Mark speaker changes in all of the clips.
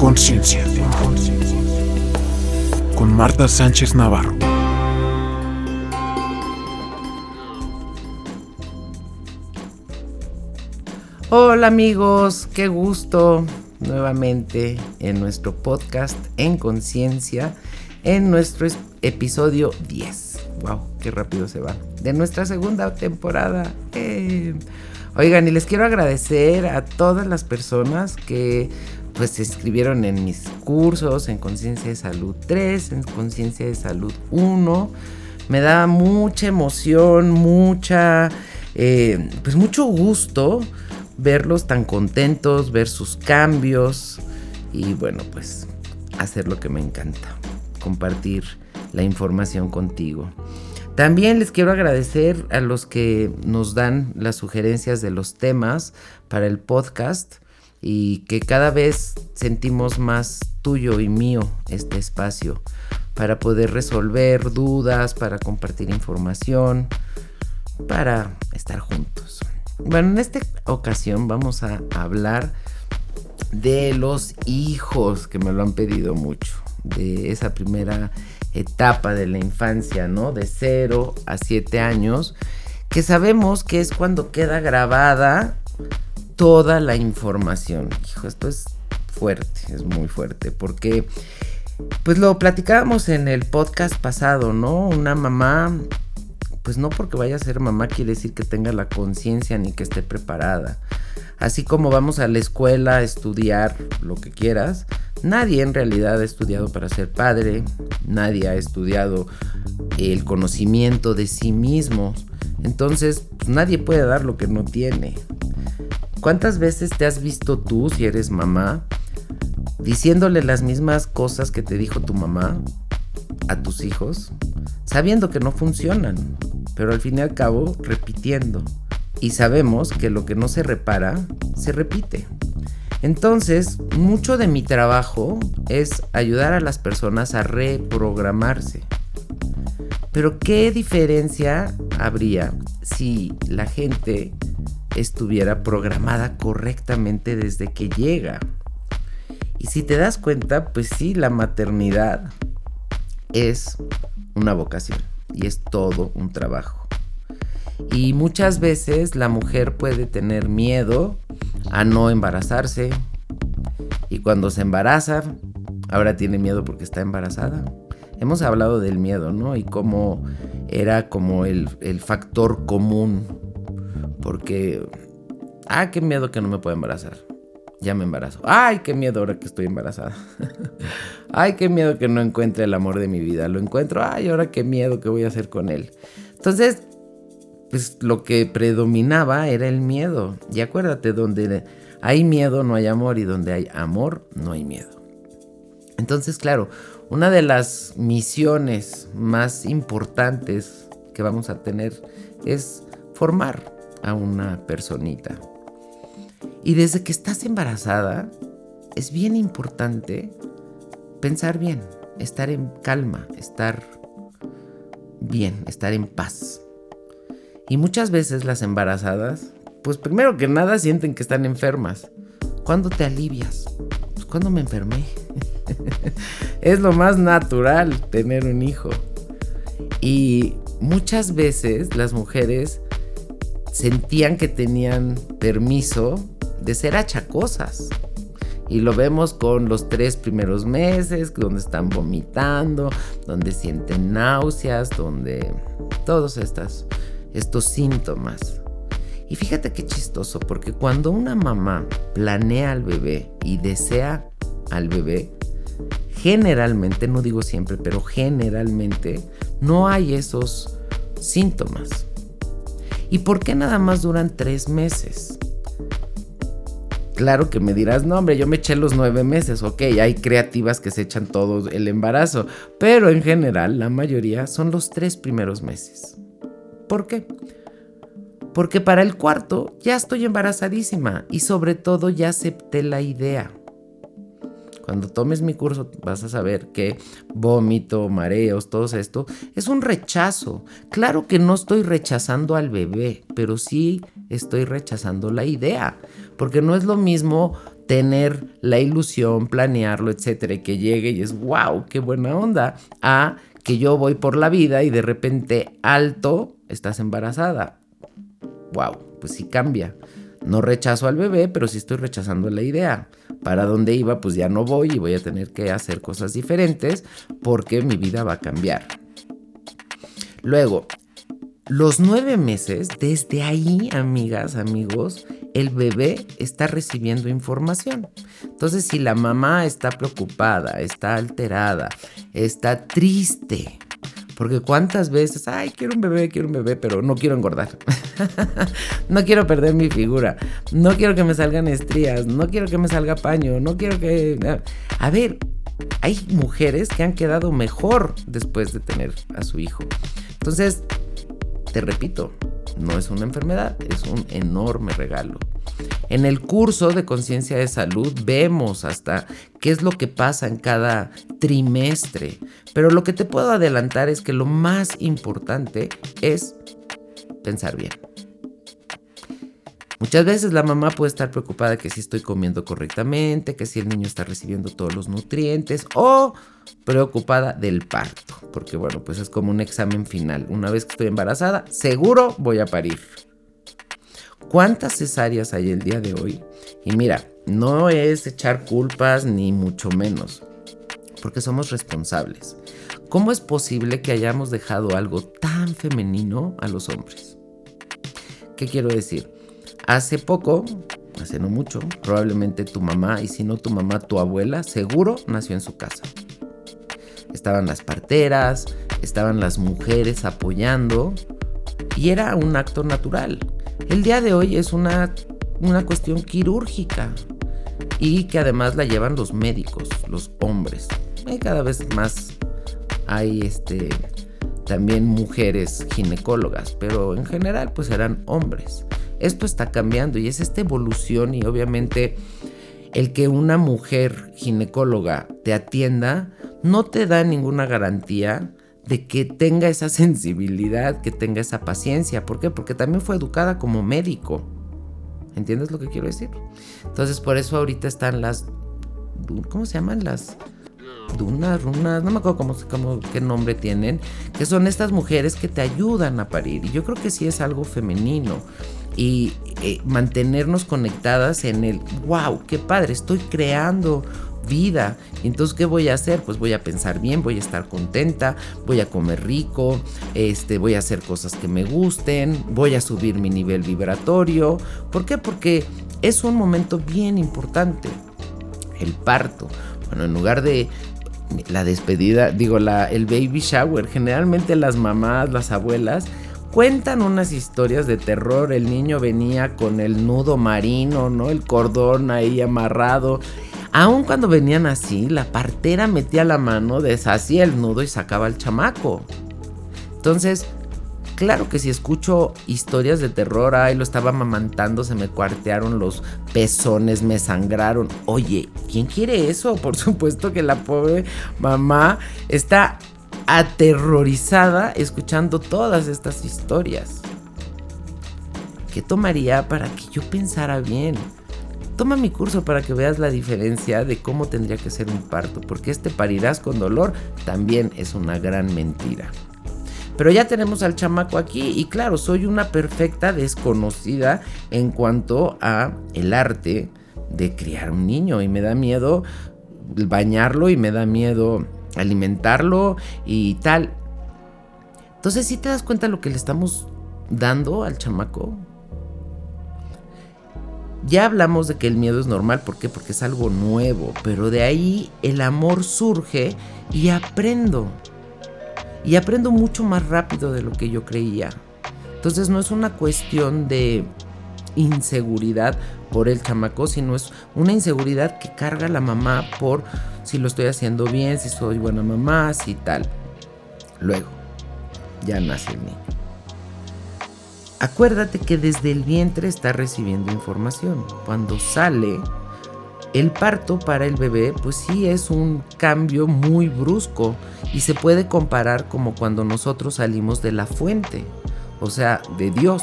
Speaker 1: conciencia. Con Marta Sánchez Navarro.
Speaker 2: Hola amigos, qué gusto nuevamente en nuestro podcast En Conciencia, en nuestro episodio 10. ¡Wow! ¡Qué rápido se va! De nuestra segunda temporada. Eh. Oigan, y les quiero agradecer a todas las personas que pues se inscribieron en mis cursos, en Conciencia de Salud 3, en Conciencia de Salud 1. Me da mucha emoción, mucha, eh, pues mucho gusto verlos tan contentos, ver sus cambios y bueno, pues hacer lo que me encanta, compartir la información contigo. También les quiero agradecer a los que nos dan las sugerencias de los temas para el podcast y que cada vez sentimos más tuyo y mío este espacio para poder resolver dudas, para compartir información, para estar juntos. Bueno, en esta ocasión vamos a hablar de los hijos que me lo han pedido mucho, de esa primera etapa de la infancia, ¿no? De 0 a 7 años, que sabemos que es cuando queda grabada toda la información. Hijo, esto es fuerte, es muy fuerte, porque pues lo platicábamos en el podcast pasado, ¿no? Una mamá pues no porque vaya a ser mamá quiere decir que tenga la conciencia ni que esté preparada. Así como vamos a la escuela a estudiar lo que quieras, nadie en realidad ha estudiado para ser padre, nadie ha estudiado el conocimiento de sí mismo. Entonces, pues, nadie puede dar lo que no tiene. ¿Cuántas veces te has visto tú, si eres mamá, diciéndole las mismas cosas que te dijo tu mamá a tus hijos, sabiendo que no funcionan? pero al fin y al cabo repitiendo. Y sabemos que lo que no se repara, se repite. Entonces, mucho de mi trabajo es ayudar a las personas a reprogramarse. Pero ¿qué diferencia habría si la gente estuviera programada correctamente desde que llega? Y si te das cuenta, pues sí, la maternidad es una vocación y es todo un trabajo. Y muchas veces la mujer puede tener miedo a no embarazarse y cuando se embaraza, ahora tiene miedo porque está embarazada. Hemos hablado del miedo, ¿no? Y cómo era como el, el factor común. Porque, ah, qué miedo que no me pueda embarazar ya me embarazo. Ay, qué miedo ahora que estoy embarazada. Ay, qué miedo que no encuentre el amor de mi vida. Lo encuentro. Ay, ahora qué miedo que voy a hacer con él. Entonces, pues lo que predominaba era el miedo. Y acuérdate, donde hay miedo no hay amor y donde hay amor no hay miedo. Entonces, claro, una de las misiones más importantes que vamos a tener es formar a una personita. Y desde que estás embarazada, es bien importante pensar bien, estar en calma, estar bien, estar en paz. Y muchas veces las embarazadas, pues primero que nada sienten que están enfermas. ¿Cuándo te alivias? Pues cuando me enfermé. es lo más natural tener un hijo. Y muchas veces las mujeres sentían que tenían permiso de ser achacosas. Y lo vemos con los tres primeros meses, donde están vomitando, donde sienten náuseas, donde todos estos síntomas. Y fíjate qué chistoso, porque cuando una mamá planea al bebé y desea al bebé, generalmente, no digo siempre, pero generalmente no hay esos síntomas. ¿Y por qué nada más duran tres meses? Claro que me dirás, no hombre, yo me eché los nueve meses, ok, hay creativas que se echan todo el embarazo, pero en general la mayoría son los tres primeros meses. ¿Por qué? Porque para el cuarto ya estoy embarazadísima y sobre todo ya acepté la idea. Cuando tomes mi curso vas a saber que vómito, mareos, todo esto es un rechazo. Claro que no estoy rechazando al bebé, pero sí estoy rechazando la idea. Porque no es lo mismo tener la ilusión, planearlo, etcétera, y que llegue y es wow, qué buena onda, a que yo voy por la vida y de repente alto, estás embarazada. Wow, pues sí cambia. No rechazo al bebé, pero sí estoy rechazando la idea. Para dónde iba, pues ya no voy y voy a tener que hacer cosas diferentes porque mi vida va a cambiar. Luego, los nueve meses, desde ahí, amigas, amigos, el bebé está recibiendo información. Entonces, si la mamá está preocupada, está alterada, está triste, porque cuántas veces, ay, quiero un bebé, quiero un bebé, pero no quiero engordar. no quiero perder mi figura. No quiero que me salgan estrías. No quiero que me salga paño. No quiero que... A ver, hay mujeres que han quedado mejor después de tener a su hijo. Entonces, te repito, no es una enfermedad, es un enorme regalo. En el curso de conciencia de salud vemos hasta qué es lo que pasa en cada trimestre, pero lo que te puedo adelantar es que lo más importante es pensar bien. Muchas veces la mamá puede estar preocupada que si estoy comiendo correctamente, que si el niño está recibiendo todos los nutrientes o preocupada del parto, porque bueno, pues es como un examen final. Una vez que estoy embarazada, seguro voy a parir. ¿Cuántas cesáreas hay el día de hoy? Y mira, no es echar culpas ni mucho menos, porque somos responsables. ¿Cómo es posible que hayamos dejado algo tan femenino a los hombres? ¿Qué quiero decir? Hace poco, hace no mucho, probablemente tu mamá, y si no tu mamá, tu abuela, seguro nació en su casa. Estaban las parteras, estaban las mujeres apoyando, y era un acto natural. El día de hoy es una, una cuestión quirúrgica y que además la llevan los médicos, los hombres. Cada vez más hay este también mujeres ginecólogas, pero en general pues eran hombres. Esto está cambiando y es esta evolución y obviamente el que una mujer ginecóloga te atienda no te da ninguna garantía de que tenga esa sensibilidad, que tenga esa paciencia. ¿Por qué? Porque también fue educada como médico. ¿Entiendes lo que quiero decir? Entonces por eso ahorita están las... ¿Cómo se llaman las? Dunas, runas, no me acuerdo cómo, cómo, qué nombre tienen, que son estas mujeres que te ayudan a parir. Y yo creo que sí es algo femenino y eh, mantenernos conectadas en el, wow, qué padre, estoy creando vida. Entonces, ¿qué voy a hacer? Pues voy a pensar bien, voy a estar contenta, voy a comer rico, este, voy a hacer cosas que me gusten, voy a subir mi nivel vibratorio. ¿Por qué? Porque es un momento bien importante. El parto. Bueno, en lugar de la despedida, digo, la, el baby shower, generalmente las mamás, las abuelas, Cuentan unas historias de terror. El niño venía con el nudo marino, ¿no? El cordón ahí amarrado. Aun cuando venían así, la partera metía la mano, deshacía el nudo y sacaba al chamaco. Entonces, claro que si escucho historias de terror, ay, lo estaba mamantando, se me cuartearon los pezones, me sangraron. Oye, ¿quién quiere eso? Por supuesto que la pobre mamá está aterrorizada escuchando todas estas historias. ¿Qué tomaría para que yo pensara bien? Toma mi curso para que veas la diferencia de cómo tendría que ser un parto, porque este parirás con dolor también es una gran mentira. Pero ya tenemos al chamaco aquí y claro, soy una perfecta desconocida en cuanto a el arte de criar un niño y me da miedo bañarlo y me da miedo alimentarlo y tal. Entonces, si te das cuenta lo que le estamos dando al chamaco. Ya hablamos de que el miedo es normal, ¿por qué? Porque es algo nuevo, pero de ahí el amor surge y aprendo. Y aprendo mucho más rápido de lo que yo creía. Entonces no es una cuestión de inseguridad por el chamaco, sino es una inseguridad que carga la mamá por si lo estoy haciendo bien, si soy buena mamá, si tal. Luego, ya nace el niño. Acuérdate que desde el vientre está recibiendo información. Cuando sale, el parto para el bebé, pues sí es un cambio muy brusco y se puede comparar como cuando nosotros salimos de la fuente, o sea, de Dios,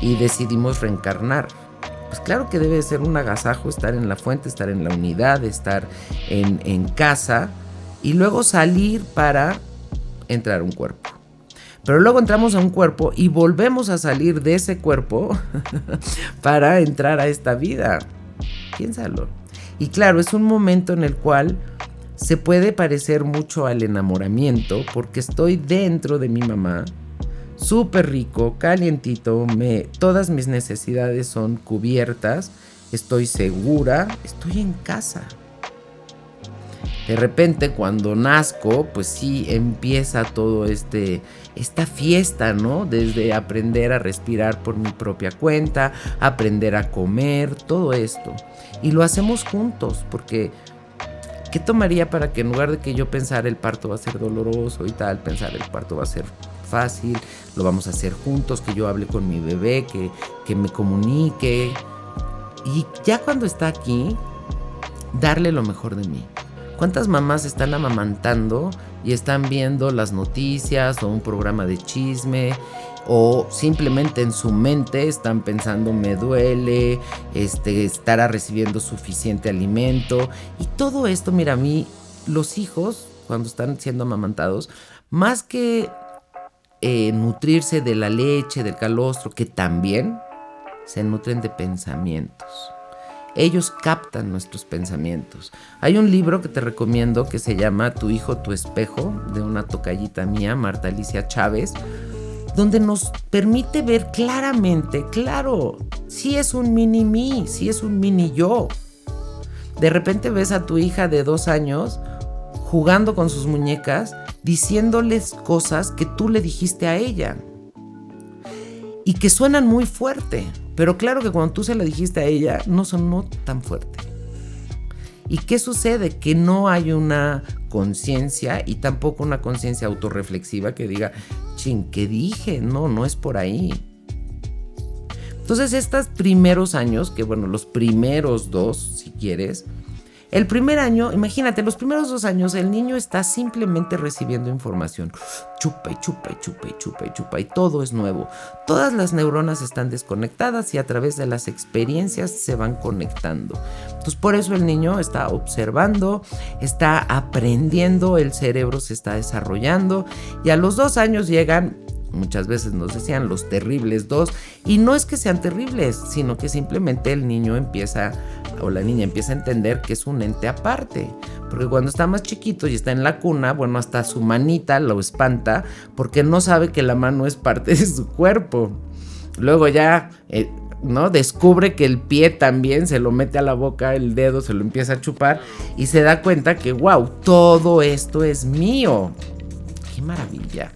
Speaker 2: y decidimos reencarnar. pues claro que debe ser un agasajo estar en la fuente, estar en la unidad, estar en, casa y luego salir para entrar un cuerpo. Pero luego entramos a un cuerpo y volvemos a salir de ese cuerpo para entrar a esta vida. Piénsalo. Y claro, es un momento en el cual se puede parecer mucho al enamoramiento porque estoy dentro de mi mamá, súper rico, calientito, me, todas mis necesidades son cubiertas, estoy segura, estoy en casa. De repente cuando nazco, pues sí empieza todo este esta fiesta, ¿no? Desde aprender a respirar por mi propia cuenta, aprender a comer, todo esto. Y lo hacemos juntos, porque ¿qué tomaría para que en lugar de que yo pensara el parto va a ser doloroso y tal, pensar el parto va a ser fácil, lo vamos a hacer juntos, que yo hable con mi bebé, que, que me comunique. Y ya cuando está aquí, darle lo mejor de mí. ¿Cuántas mamás están amamantando y están viendo las noticias o un programa de chisme o simplemente en su mente están pensando me duele, este, estará recibiendo suficiente alimento y todo esto, mira, a mí los hijos cuando están siendo amamantados, más que eh, nutrirse de la leche, del calostro, que también se nutren de pensamientos. Ellos captan nuestros pensamientos. Hay un libro que te recomiendo que se llama Tu hijo, tu espejo, de una tocallita mía, Marta Alicia Chávez, donde nos permite ver claramente, claro, si es un mini mí, si es un mini yo. De repente ves a tu hija de dos años jugando con sus muñecas, diciéndoles cosas que tú le dijiste a ella y que suenan muy fuerte. Pero claro que cuando tú se la dijiste a ella, no sonó tan fuerte. ¿Y qué sucede? Que no hay una conciencia y tampoco una conciencia autorreflexiva que diga, ching, ¿qué dije? No, no es por ahí. Entonces, estos primeros años, que bueno, los primeros dos, si quieres, el primer año, imagínate, los primeros dos años el niño está simplemente recibiendo información. Chupa y chupa y chupa y chupa y chupa y todo es nuevo. Todas las neuronas están desconectadas y a través de las experiencias se van conectando. Entonces por eso el niño está observando, está aprendiendo, el cerebro se está desarrollando y a los dos años llegan muchas veces nos decían los terribles dos, y no es que sean terribles, sino que simplemente el niño empieza o la niña empieza a entender que es un ente aparte. Porque cuando está más chiquito y está en la cuna, bueno, hasta su manita lo espanta porque no sabe que la mano es parte de su cuerpo. Luego ya, eh, ¿no? Descubre que el pie también se lo mete a la boca, el dedo se lo empieza a chupar y se da cuenta que, wow, todo esto es mío. ¡Qué maravilla!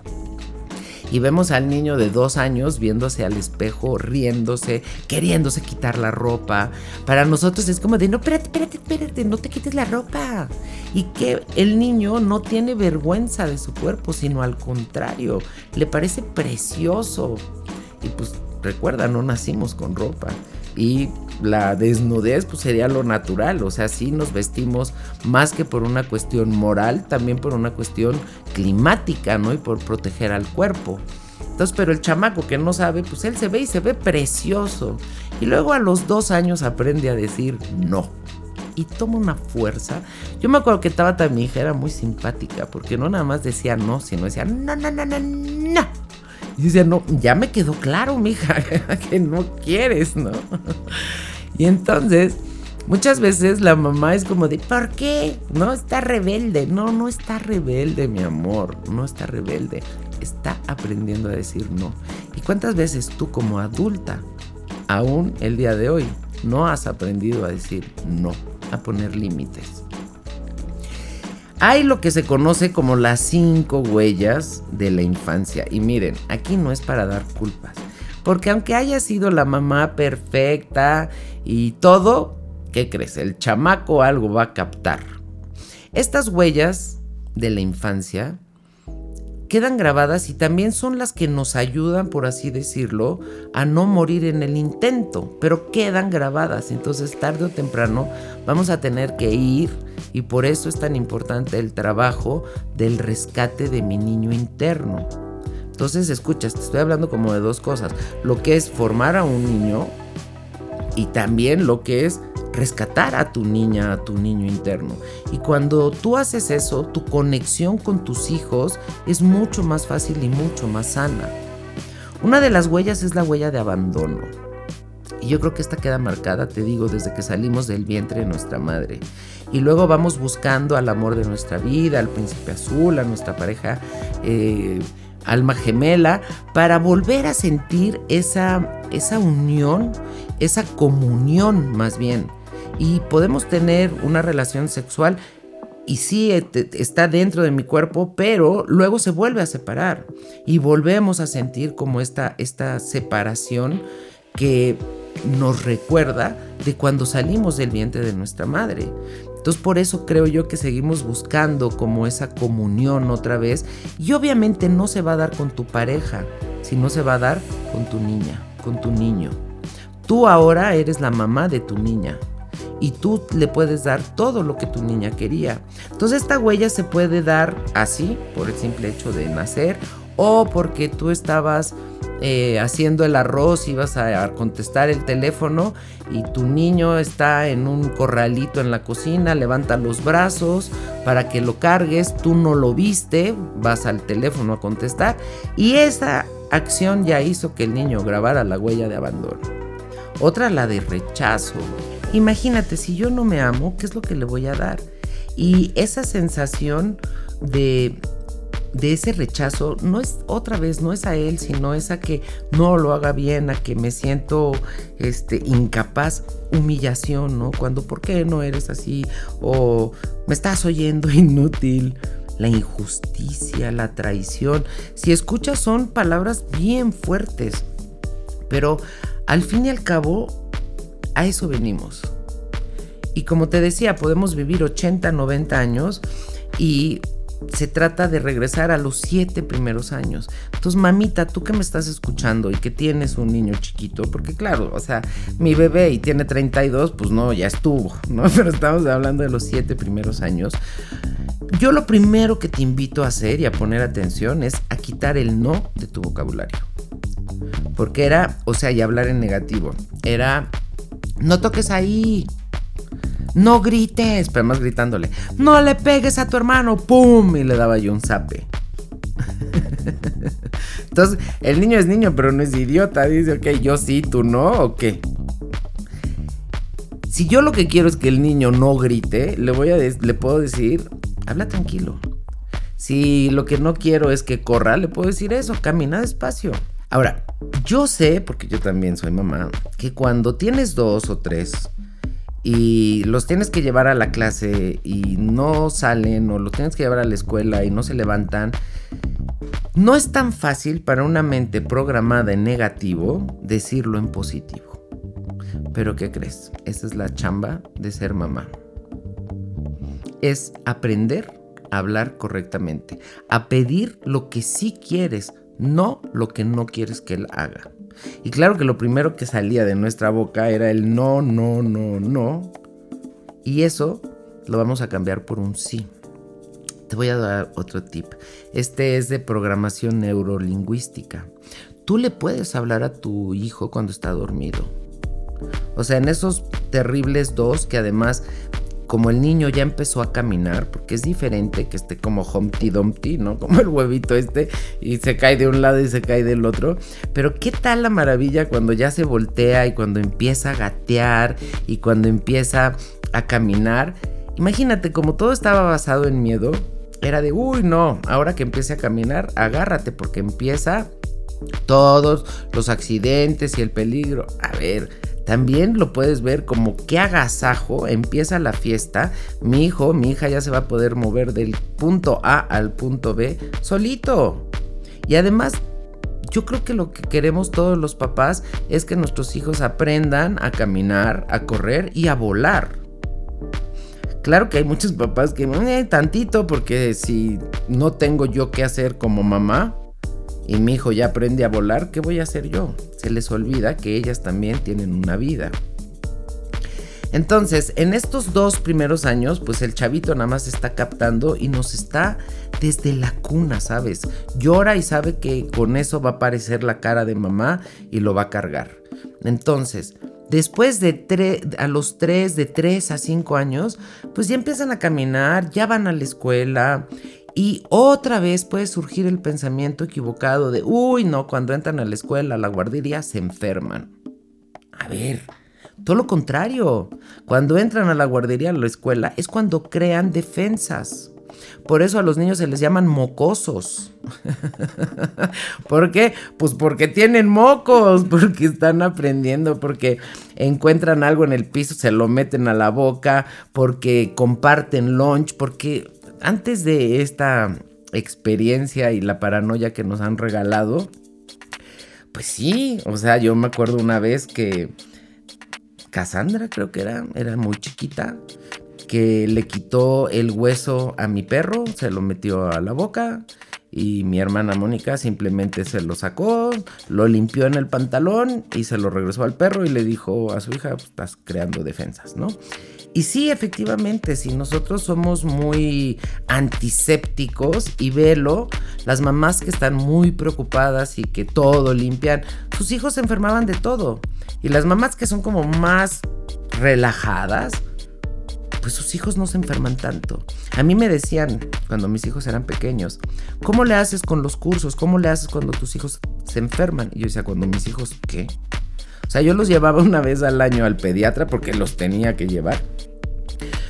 Speaker 2: Y vemos al niño de dos años viéndose al espejo, riéndose, queriéndose quitar la ropa. Para nosotros es como de, no, espérate, espérate, espérate, no te quites la ropa. Y que el niño no tiene vergüenza de su cuerpo, sino al contrario, le parece precioso. Y pues recuerda, no nacimos con ropa. Y la desnudez pues sería lo natural, o sea, sí nos vestimos más que por una cuestión moral, también por una cuestión climática, ¿no? Y por proteger al cuerpo. Entonces, pero el chamaco que no sabe, pues él se ve y se ve precioso. Y luego a los dos años aprende a decir no. Y toma una fuerza. Yo me acuerdo que estaba mi hija era muy simpática, porque no nada más decía no, sino decía no, no, no, no, no. Y decía, no, ya me quedó claro, mija, que no quieres, ¿no? Y entonces, muchas veces la mamá es como de, ¿por qué? No, está rebelde. No, no está rebelde, mi amor. No está rebelde. Está aprendiendo a decir no. ¿Y cuántas veces tú como adulta, aún el día de hoy, no has aprendido a decir no, a poner límites? Hay lo que se conoce como las cinco huellas de la infancia. Y miren, aquí no es para dar culpas. Porque aunque haya sido la mamá perfecta y todo, ¿qué crees? El chamaco algo va a captar. Estas huellas de la infancia quedan grabadas y también son las que nos ayudan, por así decirlo, a no morir en el intento, pero quedan grabadas. Entonces, tarde o temprano vamos a tener que ir y por eso es tan importante el trabajo del rescate de mi niño interno. Entonces, escuchas, te estoy hablando como de dos cosas. Lo que es formar a un niño y también lo que es rescatar a tu niña, a tu niño interno. Y cuando tú haces eso, tu conexión con tus hijos es mucho más fácil y mucho más sana. Una de las huellas es la huella de abandono. Y yo creo que esta queda marcada, te digo, desde que salimos del vientre de nuestra madre. Y luego vamos buscando al amor de nuestra vida, al príncipe azul, a nuestra pareja eh, alma gemela, para volver a sentir esa, esa unión, esa comunión más bien. Y podemos tener una relación sexual y sí está dentro de mi cuerpo, pero luego se vuelve a separar y volvemos a sentir como esta, esta separación que nos recuerda de cuando salimos del vientre de nuestra madre. Entonces por eso creo yo que seguimos buscando como esa comunión otra vez y obviamente no se va a dar con tu pareja, sino se va a dar con tu niña, con tu niño. Tú ahora eres la mamá de tu niña y tú le puedes dar todo lo que tu niña quería. Entonces esta huella se puede dar así, por el simple hecho de nacer, o porque tú estabas eh, haciendo el arroz, ibas a, contestar el teléfono y tu niño está en un corralito en la cocina, levanta los brazos para que lo cargues, tú no lo viste, vas al teléfono a contestar y esa acción ya hizo que el niño grabara la huella de abandono. Otra la de rechazo. Imagínate, si yo no me amo, ¿qué es lo que le voy a dar? Y esa sensación de de ese rechazo no es otra vez, no es a él, sino es a que no lo haga bien, a que me siento este, incapaz, humillación, ¿no? Cuando, ¿por qué no eres así? O me estás oyendo inútil. La injusticia, la traición. Si escuchas son palabras bien fuertes. Pero al fin y al cabo, a eso venimos. Y como te decía, podemos vivir 80, 90 años y se trata de regresar a los siete primeros años. Entonces, mamita, tú que me estás escuchando y que tienes un niño chiquito, porque claro, o sea, mi bebé y tiene 32, pues no, ya estuvo, ¿no? Pero estamos hablando de los siete primeros años. Yo lo primero que te invito a hacer y a poner atención es a quitar el no de tu vocabulario. Porque era, o sea, y hablar en negativo, era, no toques ahí, no grites, pero más gritándole, no le pegues a tu hermano, ¡pum! Y le daba yo un zape. Entonces, el niño es niño, pero no es idiota. Dice, ok, yo sí, tú no, ¿o qué? Si yo lo que quiero es que el niño no grite, le, voy a le puedo decir, habla tranquilo. Si lo que no quiero es que corra, le puedo decir eso, camina despacio. Ahora, yo sé, porque yo también soy mamá, que cuando tienes dos o tres y los tienes que llevar a la clase y no salen o los tienes que llevar a la escuela y no se levantan, no es tan fácil para una mente programada en negativo decirlo en positivo. Pero ¿qué crees? Esa es la chamba de ser mamá. Es aprender a hablar correctamente, a pedir lo que sí quieres, no lo que no quieres que él haga. Y claro que lo primero que salía de nuestra boca era el no, no, no, no. Y eso lo vamos a cambiar por un sí. Te voy a dar otro tip. Este es de programación neurolingüística. Tú le puedes hablar a tu hijo cuando está dormido. O sea, en esos terribles dos que además como el niño ya empezó a caminar, porque es diferente que esté como Humpty Dumpty, ¿no? Como el huevito este y se cae de un lado y se cae del otro. Pero qué tal la maravilla cuando ya se voltea y cuando empieza a gatear y cuando empieza a caminar. Imagínate, como todo estaba basado en miedo, era de, uy, no, ahora que empiece a caminar, agárrate porque empieza todos los accidentes y el peligro. A ver, también lo puedes ver como que agasajo, empieza la fiesta, mi hijo, mi hija ya se va a poder mover del punto A al punto B solito. Y además, yo creo que lo que queremos todos los papás es que nuestros hijos aprendan a caminar, a correr y a volar. Claro que hay muchos papás que, eh, tantito, porque si no tengo yo qué hacer como mamá, y mi hijo ya aprende a volar, ¿qué voy a hacer yo? Se les olvida que ellas también tienen una vida. Entonces, en estos dos primeros años, pues el chavito nada más está captando y nos está desde la cuna, ¿sabes? Llora y sabe que con eso va a aparecer la cara de mamá y lo va a cargar. Entonces, Después de a los 3, de 3 a 5 años, pues ya empiezan a caminar, ya van a la escuela y otra vez puede surgir el pensamiento equivocado de, uy, no, cuando entran a la escuela, a la guardería, se enferman. A ver, todo lo contrario. Cuando entran a la guardería, a la escuela, es cuando crean defensas. Por eso a los niños se les llaman mocosos. ¿Por qué? Pues porque tienen mocos, porque están aprendiendo, porque encuentran algo en el piso, se lo meten a la boca, porque comparten lunch, porque antes de esta experiencia y la paranoia que nos han regalado, pues sí, o sea, yo me acuerdo una vez que Cassandra creo que era, era muy chiquita, que le quitó el hueso a mi perro, se lo metió a la boca y mi hermana Mónica simplemente se lo sacó, lo limpió en el pantalón y se lo regresó al perro y le dijo a su hija, pues, estás creando defensas, ¿no? Y sí, efectivamente, si nosotros somos muy antisépticos y velo, las mamás que están muy preocupadas y que todo limpian, sus hijos se enfermaban de todo. Y las mamás que son como más relajadas, pues sus hijos no se enferman tanto. A mí me decían cuando mis hijos eran pequeños, ¿cómo le haces con los cursos? ¿Cómo le haces cuando tus hijos se enferman? Y yo decía, cuando mis hijos, ¿qué? Sea, yo los llevaba una vez al año al pediatra porque los tenía que llevar.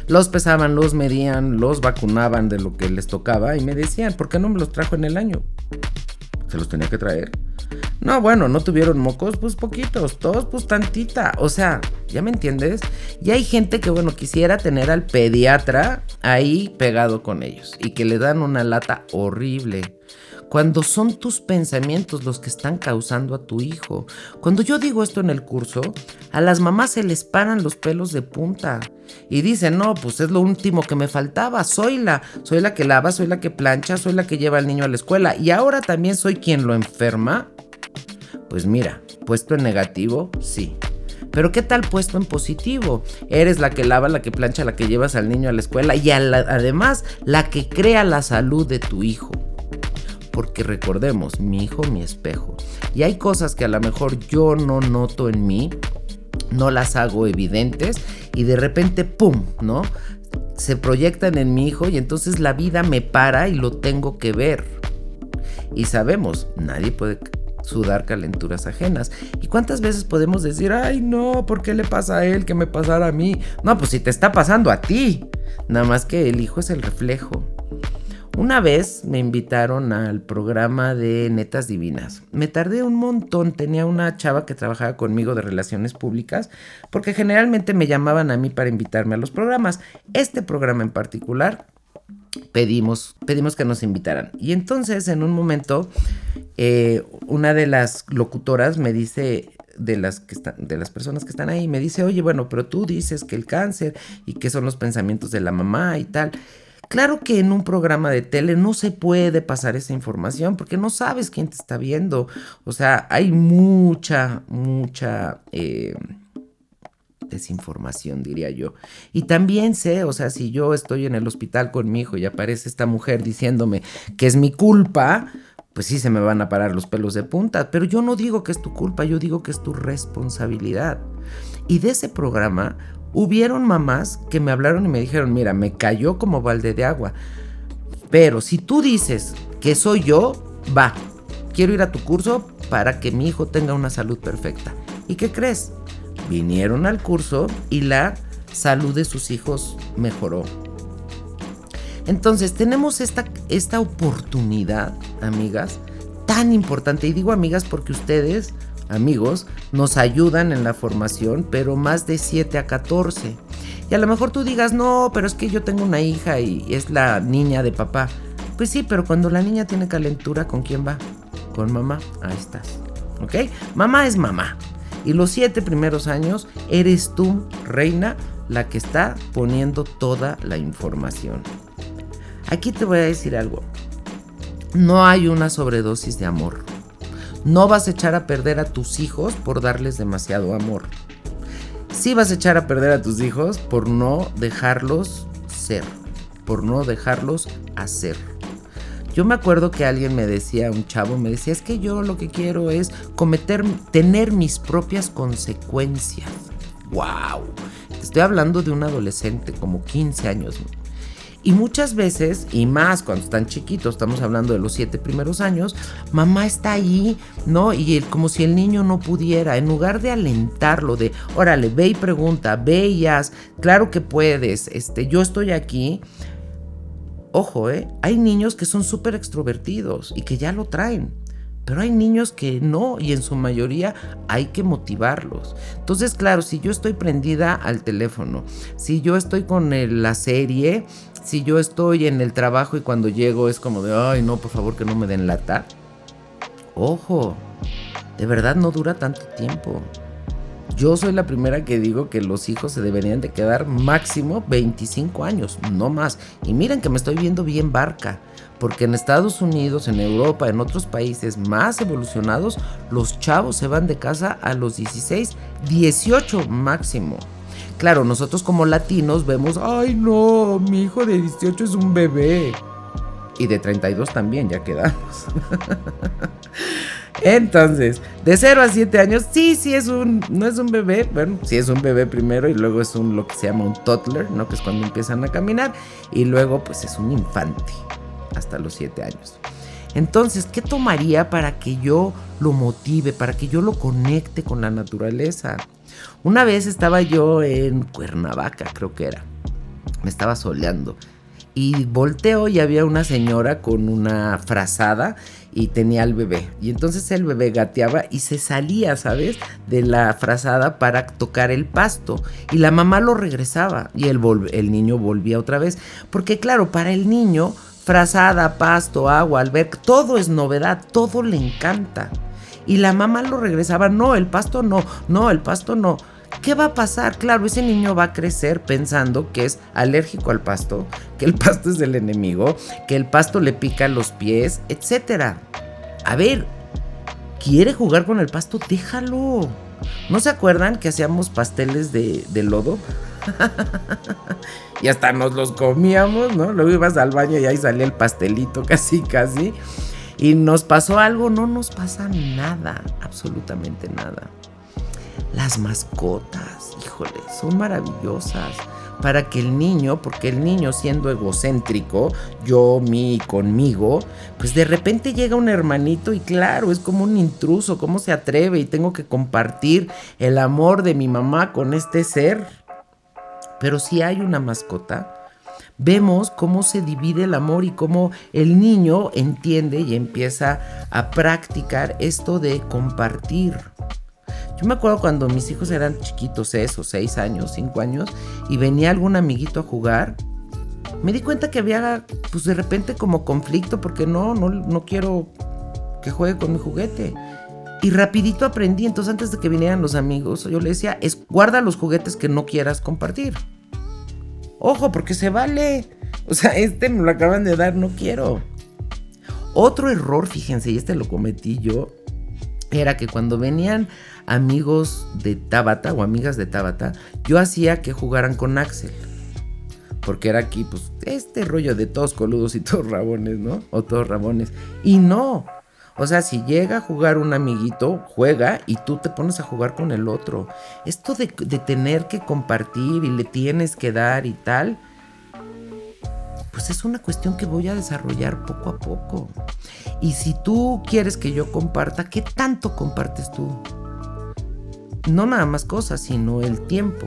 Speaker 2: Los pesaban, los medían, los vacunaban de lo que les tocaba y me decían, ¿por qué no me los trajo en el año? Se los tenía que traer. No, bueno, no tuvieron mocos, pues poquitos, todos pues tantita. O sea, ¿ya me entiendes? Y hay gente que, bueno, quisiera tener al pediatra ahí pegado con ellos y que le dan una lata horrible cuando son tus pensamientos los que están causando a tu hijo. Cuando yo digo esto en el curso, a las mamás se les paran los pelos de punta y dicen, no, pues es lo último que me faltaba, soy la, soy la que lava, soy la que plancha, soy la que lleva al niño a la escuela y ahora también soy quien lo enferma. Pues mira, puesto en negativo, sí. Pero ¿qué tal puesto en positivo? Eres la que lava, la que plancha, la que llevas al niño a la escuela y además la que crea la salud de tu hijo porque recordemos, mi hijo, mi espejo. Y hay cosas que a lo mejor yo no noto en mí, no las hago evidentes y de repente, ¡pum!, ¿no? Se proyectan en mi hijo y entonces la vida me para y lo tengo que ver. Y sabemos, nadie puede sudar calenturas ajenas. ¿Y cuántas veces podemos decir, ay no, ¿por qué le pasa a él que me pasara a mí? No, pues si te está pasando a ti. Nada más que el hijo es el reflejo. Una vez me invitaron al programa de Netas Divinas. Me tardé un montón, tenía una chava que trabajaba conmigo de relaciones públicas, porque generalmente me llamaban a mí para invitarme a los programas. Este programa en particular pedimos, pedimos que nos invitaran. Y entonces en un momento eh, una de las locutoras me dice, de las, que de las personas que están ahí, me dice, oye, bueno, pero tú dices que el cáncer y qué son los pensamientos de la mamá y tal. Claro que en un programa de tele no se puede pasar esa información porque no sabes quién te está viendo. O sea, hay mucha, mucha eh, desinformación, diría yo. Y también sé, o sea, si yo estoy en el hospital con mi hijo y aparece esta mujer diciéndome que es mi culpa, pues sí se me van a parar los pelos de punta. Pero yo no digo que es tu culpa, yo digo que es tu responsabilidad. Y de ese programa Hubieron mamás que me hablaron y me dijeron, mira, me cayó como balde de agua. Pero si tú dices que soy yo, va, quiero ir a tu curso para que mi hijo tenga una salud perfecta. ¿Y qué crees? Vinieron al curso y la salud de sus hijos mejoró. Entonces tenemos esta, esta oportunidad, amigas, tan importante. Y digo amigas porque ustedes amigos nos ayudan en la formación, pero más de 7 a 14. Y a lo mejor tú digas, no, pero es que yo tengo una hija y es la niña de papá. Pues sí, pero cuando la niña tiene calentura, ¿con quién va? Con mamá. Ahí estás. ¿Ok? Mamá es mamá. Y los siete primeros años eres tú, reina, la que está poniendo toda la información. Aquí te voy a decir algo. No hay una sobredosis de amor. No vas a echar a perder a tus hijos por darles demasiado amor. Sí vas a echar a perder a tus hijos por no dejarlos ser, por no dejarlos hacer. Yo me acuerdo que alguien me decía, un chavo me decía, es que yo lo que quiero es cometer, tener mis propias consecuencias. wow. Estoy hablando de un adolescente como 15 años. Y muchas veces, y más cuando están chiquitos, estamos hablando de los siete primeros años, mamá está ahí, ¿no? Y como si el niño no pudiera, en lugar de alentarlo, de, órale, ve y pregunta, ve y claro que puedes, este, yo estoy aquí. Ojo, ¿eh? Hay niños que son súper extrovertidos y que ya lo traen. Pero hay niños que no y en su mayoría hay que motivarlos. Entonces, claro, si yo estoy prendida al teléfono, si yo estoy con la serie, si yo estoy en el trabajo y cuando llego es como de, ay, no, por favor que no me den lata. Ojo, de verdad no dura tanto tiempo. Yo soy la primera que digo que los hijos se deberían de quedar máximo 25 años, no más. Y miren que me estoy viendo bien barca, porque en Estados Unidos, en Europa, en otros países más evolucionados, los chavos se van de casa a los 16, 18 máximo. Claro, nosotros como latinos vemos, ay no, mi hijo de 18 es un bebé. Y de 32 también, ya quedamos. Entonces, de 0 a 7 años, sí, sí es un, no es un bebé, bueno, sí es un bebé primero y luego es un, lo que se llama un toddler, ¿no? Que es cuando empiezan a caminar y luego pues es un infante hasta los 7 años. Entonces, ¿qué tomaría para que yo lo motive, para que yo lo conecte con la naturaleza? Una vez estaba yo en Cuernavaca, creo que era. Me estaba soleando. Y volteo y había una señora con una frazada y tenía al bebé. Y entonces el bebé gateaba y se salía, ¿sabes? De la frazada para tocar el pasto. Y la mamá lo regresaba y el, el niño volvía otra vez. Porque claro, para el niño, frazada, pasto, agua, alberca, todo es novedad, todo le encanta. Y la mamá lo regresaba, no, el pasto no, no, el pasto no. ¿Qué va a pasar? Claro, ese niño va a crecer pensando que es alérgico al pasto, que el pasto es el enemigo, que el pasto le pica los pies, etc. A ver, ¿quiere jugar con el pasto? Déjalo. ¿No se acuerdan que hacíamos pasteles de, de lodo? y hasta nos los comíamos, ¿no? Luego ibas al baño y ahí salía el pastelito casi, casi. Y nos pasó algo, no nos pasa nada, absolutamente nada. Las mascotas, híjole, son maravillosas para que el niño, porque el niño siendo egocéntrico, yo, mí, conmigo, pues de repente llega un hermanito y claro, es como un intruso, ¿cómo se atreve? Y tengo que compartir el amor de mi mamá con este ser. Pero si hay una mascota, vemos cómo se divide el amor y cómo el niño entiende y empieza a practicar esto de compartir. Yo me acuerdo cuando mis hijos eran chiquitos, eso, seis años, cinco años, y venía algún amiguito a jugar, me di cuenta que había, pues de repente como conflicto, porque no, no, no quiero que juegue con mi juguete. Y rapidito aprendí, entonces antes de que vinieran los amigos, yo le decía, es, guarda los juguetes que no quieras compartir. Ojo, porque se vale. O sea, este me lo acaban de dar, no quiero. Otro error, fíjense, y este lo cometí yo, era que cuando venían amigos de Tabata o amigas de Tabata, yo hacía que jugaran con Axel. Porque era aquí, pues, este rollo de todos coludos y todos rabones, ¿no? O todos rabones. Y no, o sea, si llega a jugar un amiguito, juega y tú te pones a jugar con el otro. Esto de, tener que compartir y le tienes que dar y tal, pues es una cuestión que voy a desarrollar poco a poco. Y si tú quieres que yo comparta, ¿qué tanto compartes tú? No nada más cosas, sino el tiempo.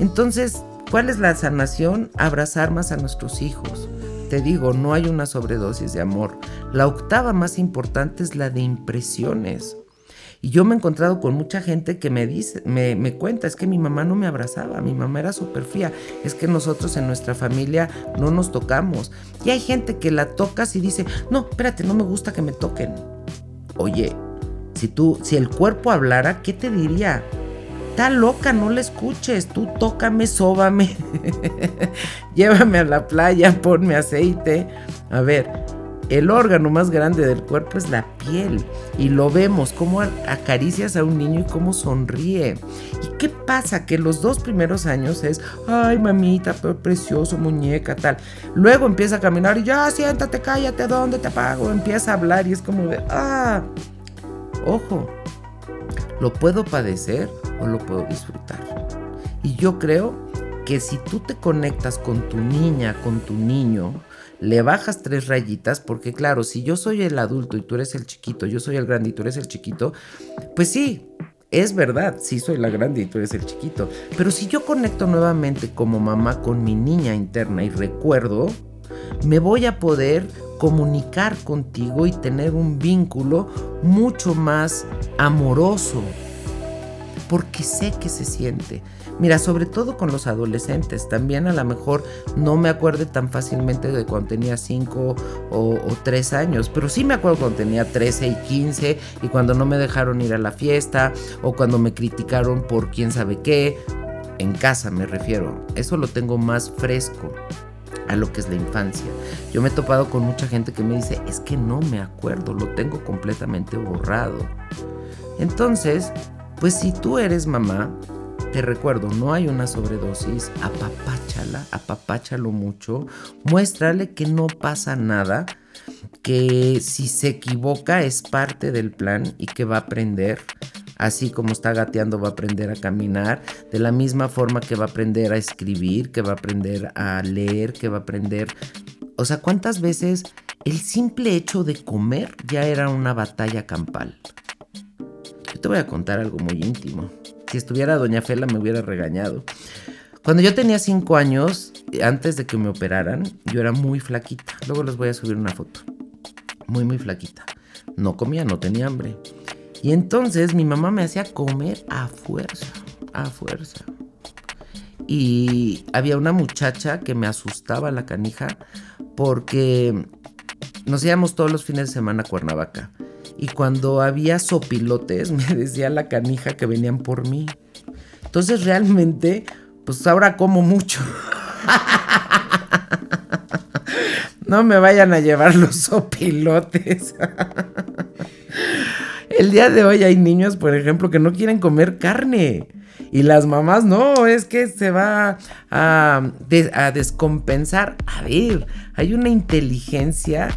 Speaker 2: Entonces, ¿cuál es la sanación? Abrazar más a nuestros hijos te digo, no hay una sobredosis de amor. La octava más importante es la de impresiones. Y yo me he encontrado con mucha gente que me dice, me, me cuenta, es que mi mamá no me abrazaba, mi mamá era súper fría, es que nosotros en nuestra familia no nos tocamos. Y hay gente que la tocas y dice, no, espérate, no me gusta que me toquen. Oye, si tú, si el cuerpo hablara, ¿qué te diría? Está loca, no la escuches, tú tócame, sóbame, llévame a la playa, ponme aceite. A ver, el órgano más grande del cuerpo es la piel y lo vemos, cómo acaricias a un niño y cómo sonríe. ¿Y qué pasa? Que los dos primeros años es, ay mamita, precioso, muñeca, tal. Luego empieza a caminar y ya siéntate, cállate, ¿dónde te pago? Empieza a hablar y es como ah, ojo, lo puedo padecer o lo puedo disfrutar. Y yo creo que si tú te conectas con tu niña, con tu niño, le bajas tres rayitas, porque claro, si yo soy el adulto y tú eres el chiquito, yo soy el grande y tú eres el chiquito, pues sí, es verdad, sí soy la grande y tú eres el chiquito. Pero si yo conecto nuevamente como mamá con mi niña interna y recuerdo, me voy a poder comunicar contigo y tener un vínculo mucho más amoroso. Porque sé que se siente. Mira, sobre todo con los adolescentes, también a lo mejor no me acuerdo tan fácilmente de cuando tenía 5 o, 3 años, pero sí me acuerdo cuando tenía 13 y 15 y cuando no me dejaron ir a la fiesta o cuando me criticaron por quién sabe qué, en casa me refiero, eso lo tengo más fresco a lo que es la infancia. Yo me he topado con mucha gente que me dice, es que no me acuerdo, lo tengo completamente borrado. Entonces, pues si tú eres mamá, te recuerdo, no hay una sobredosis, apapáchala, apapáchalo mucho, muéstrale que no pasa nada, que si se equivoca es parte del plan y que va a aprender. Así como está gateando va a aprender a caminar, de la misma forma que va a aprender a escribir, que va a aprender a leer, que va a aprender... O sea, ¿cuántas veces el simple hecho de comer ya era una batalla campal? Te voy a contar algo muy íntimo. Si estuviera Doña Fela me hubiera regañado. Cuando yo tenía 5 años, antes de que me operaran, yo era muy flaquita. Luego les voy a subir una foto. Muy, muy flaquita. No comía, no tenía hambre. Y entonces mi mamá me hacía comer a fuerza, a fuerza. Y había una muchacha que me asustaba la canija porque nos íbamos todos los fines de semana a Cuernavaca y cuando había sopilotes me decía la canija que venían por mí. Entonces realmente, pues ahora como mucho. no me vayan a llevar los sopilotes. El día de hoy hay niños, por ejemplo, que no quieren comer carne. Y las mamás, no, es que se va a, a descompensar. A ver, hay una inteligencia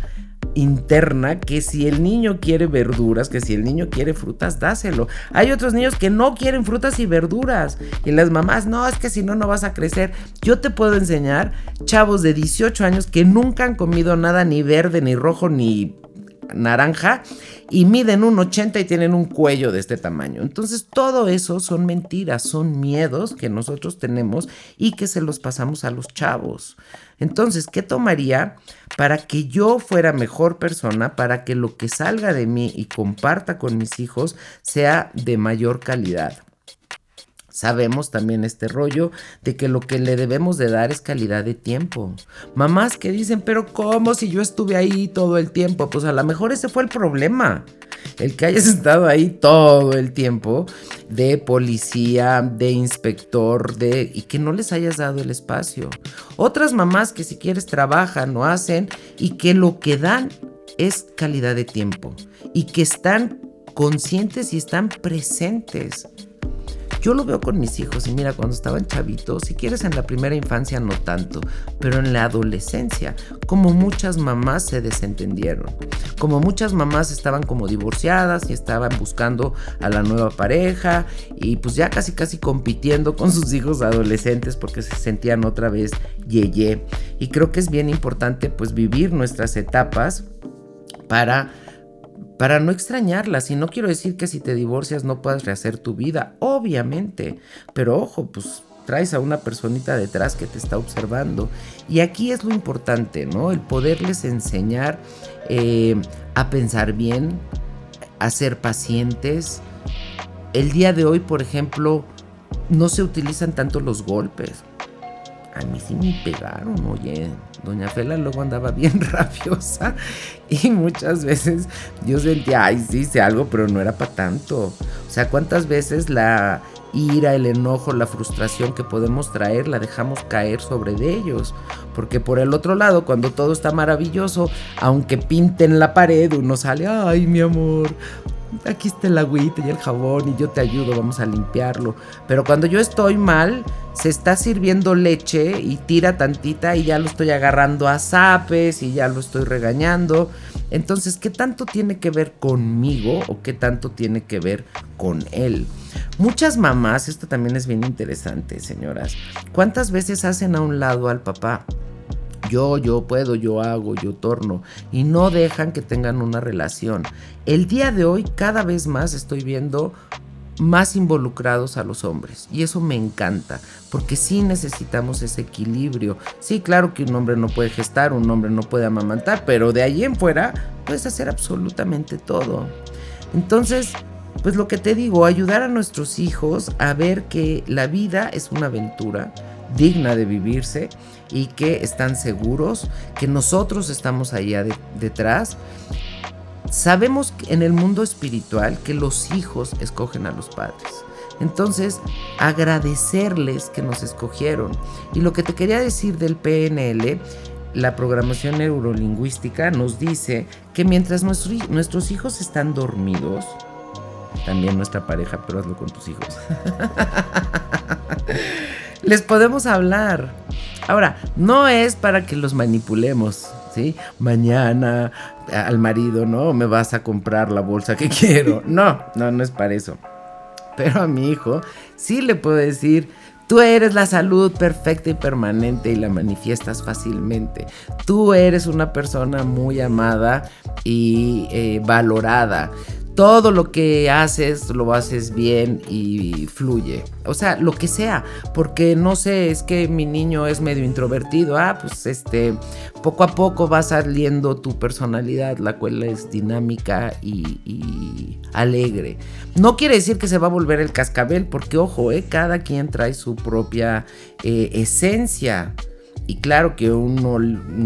Speaker 2: interna que si el niño quiere verduras, que si el niño quiere frutas, dáselo. Hay otros niños que no quieren frutas y verduras. Y las mamás, no, es que si no, no vas a crecer. Yo te puedo enseñar chavos de 18 años que nunca han comido nada ni verde, ni rojo, ni naranja y miden un 80 y tienen un cuello de este tamaño. Entonces todo eso son mentiras, son miedos que nosotros tenemos y que se los pasamos a los chavos. Entonces, ¿qué tomaría para que yo fuera mejor persona, para que lo que salga de mí y comparta con mis hijos sea de mayor calidad? Sabemos también este rollo de que lo que le debemos de dar es calidad de tiempo. Mamás que dicen, pero ¿cómo si yo estuve ahí todo el tiempo? Pues a lo mejor ese fue el problema. El que hayas estado ahí todo el tiempo de policía, de inspector, de y que no les hayas dado el espacio. Otras mamás que si quieres trabajan o hacen y que lo que dan es calidad de tiempo y que están conscientes y están presentes. Yo lo veo con mis hijos y mira, cuando estaban chavitos, si quieres en la primera infancia no tanto, pero en la adolescencia, como muchas mamás se desentendieron, como muchas mamás estaban como divorciadas y estaban buscando a la nueva pareja y pues ya casi casi compitiendo con sus hijos adolescentes porque se sentían otra vez yeye. Y creo que es bien importante pues vivir nuestras etapas para para no extrañarlas. Y no quiero decir que si te divorcias no puedas rehacer tu vida, obviamente. Pero ojo, pues traes a una personita detrás que te está observando. Y aquí es lo importante, ¿no? El poderles enseñar eh, a pensar bien, a ser pacientes. El día de hoy, por ejemplo, no se utilizan tanto los golpes. A mí sí me pegaron, oye. Doña Fela luego andaba bien rabiosa y muchas veces yo sentía, ay, sí hice algo, pero no era para tanto. O sea, ¿cuántas veces la ira, el enojo, la frustración que podemos traer la dejamos caer sobre ellos? Porque por el otro lado, cuando todo está maravilloso, aunque pinten la pared, uno sale, ay, mi amor, aquí está el agüita y el jabón y yo te ayudo, vamos a limpiarlo. Pero cuando yo estoy mal, se está sirviendo leche y tira tantita y ya lo estoy agarrando a zapes y ya lo estoy regañando. Entonces, ¿qué tanto tiene que ver conmigo o qué tanto tiene que ver con él? Muchas mamás, esto también es bien interesante, señoras. ¿Cuántas veces hacen a un lado al papá? Yo, yo puedo, yo hago, yo torno, y no dejan que tengan una relación. El día de hoy cada vez más estoy viendo más involucrados a los hombres. Y eso me encanta, porque sí necesitamos ese equilibrio. Sí, claro que un hombre no puede gestar, un hombre no puede amamantar, pero de ahí en fuera puedes hacer absolutamente todo. Entonces, pues lo que te digo, ayudar a nuestros hijos a ver que la vida es una aventura digna de vivirse y que están seguros, que nosotros estamos allá detrás Sabemos en el mundo espiritual que los hijos escogen a los padres. Entonces, agradecerles que nos escogieron. Y lo que te quería decir del PNL, la programación neurolingüística nos dice que mientras nuestros hijos están dormidos, también nuestra pareja, pero hazlo con tus hijos, les podemos hablar. Ahora, no es para que los manipulemos, ¿sí? Mañana al marido, ¿no? Me vas a comprar la bolsa que quiero. No, no, no es para eso. Pero a mi hijo sí le puedo decir, tú eres la salud perfecta y permanente y la manifiestas fácilmente. Tú eres una persona muy amada y eh, valorada todo lo que haces lo haces bien y fluye. O sea, lo que sea, porque no sé, es que mi niño es medio introvertido. Ah, pues este, poco a poco va saliendo tu personalidad, la cual es dinámica y, alegre. No quiere decir que se va a volver el cascabel, porque ojo, eh, cada quien trae su propia eh, esencia. Y claro que un,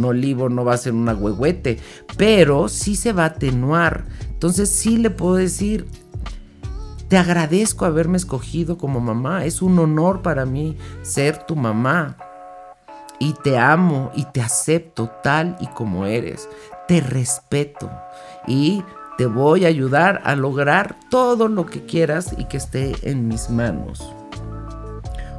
Speaker 2: olivo no va a ser un agüehuete, pero sí se va a atenuar. Entonces sí le puedo decir, te agradezco haberme escogido como mamá. Es un honor para mí ser tu mamá. Y te amo y te acepto tal y como eres. Te respeto. Y te voy a ayudar a lograr todo lo que quieras y que esté en mis manos.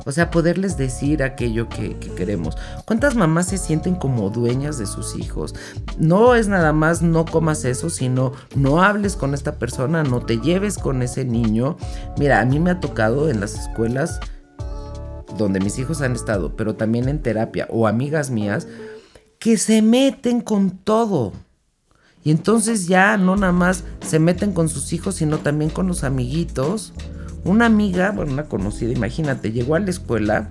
Speaker 2: O sea, poderles decir aquello que, queremos. ¿Cuántas mamás se sienten como dueñas de sus hijos? No es nada más no comas eso, sino no hables con esta persona, no te lleves con ese niño. Mira, a mí me ha tocado en las escuelas donde mis hijos han estado, pero también en terapia o amigas mías, que se meten con todo. Y entonces ya no nada más se meten con sus hijos, sino también con los amiguitos una amiga, bueno, una conocida, imagínate, llegó a la escuela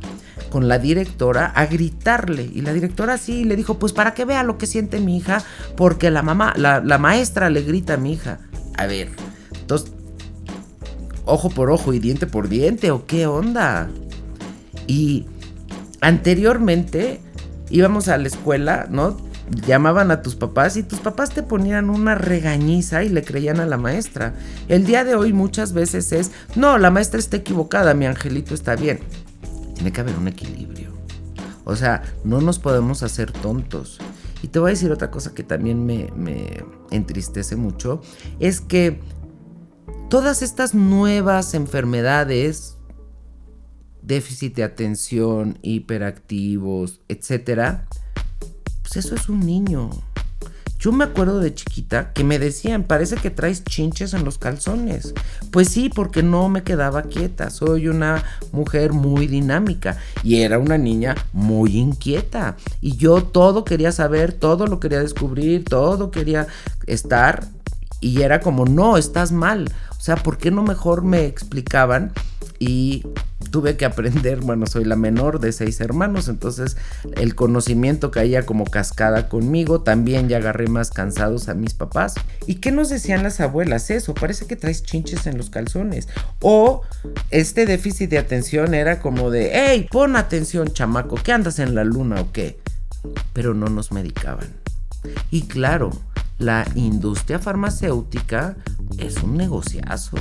Speaker 2: con la directora a gritarle y la directora sí le dijo, pues para que vea lo que siente mi hija, porque la mamá, la, maestra le grita a mi hija. A ver, entonces, ojo por ojo y diente por diente, o qué onda. Y anteriormente íbamos a la escuela, ¿no? Llamaban a tus papás y tus papás te ponían una regañiza y le creían a la maestra. El día de hoy muchas veces es, no, la maestra está equivocada, mi angelito está bien. Tiene que haber un equilibrio. O sea, no nos podemos hacer tontos. Y te voy a decir otra cosa que también me, me entristece mucho, es que todas estas nuevas enfermedades, déficit de atención, hiperactivos, etcétera, eso es un niño. Yo me acuerdo de chiquita que me decían, parece que traes chinches en los calzones. Pues sí, porque no me quedaba quieta. Soy una mujer muy dinámica y era una niña muy inquieta. Y yo todo quería saber, todo lo quería descubrir, todo quería estar. Y era como, no, estás mal. O sea, ¿por qué no mejor me explicaban? Y tuve que aprender, bueno, soy la menor de seis hermanos, entonces el conocimiento caía como cascada conmigo, también ya agarré más cansados a mis papás. ¿Y qué nos decían las abuelas? Eso, parece que traes chinches en los calzones. O este déficit de atención era como de, hey, pon atención, chamaco, ¿qué andas en la luna o qué? Pero no nos medicaban. Y claro, la industria farmacéutica es un negociazo.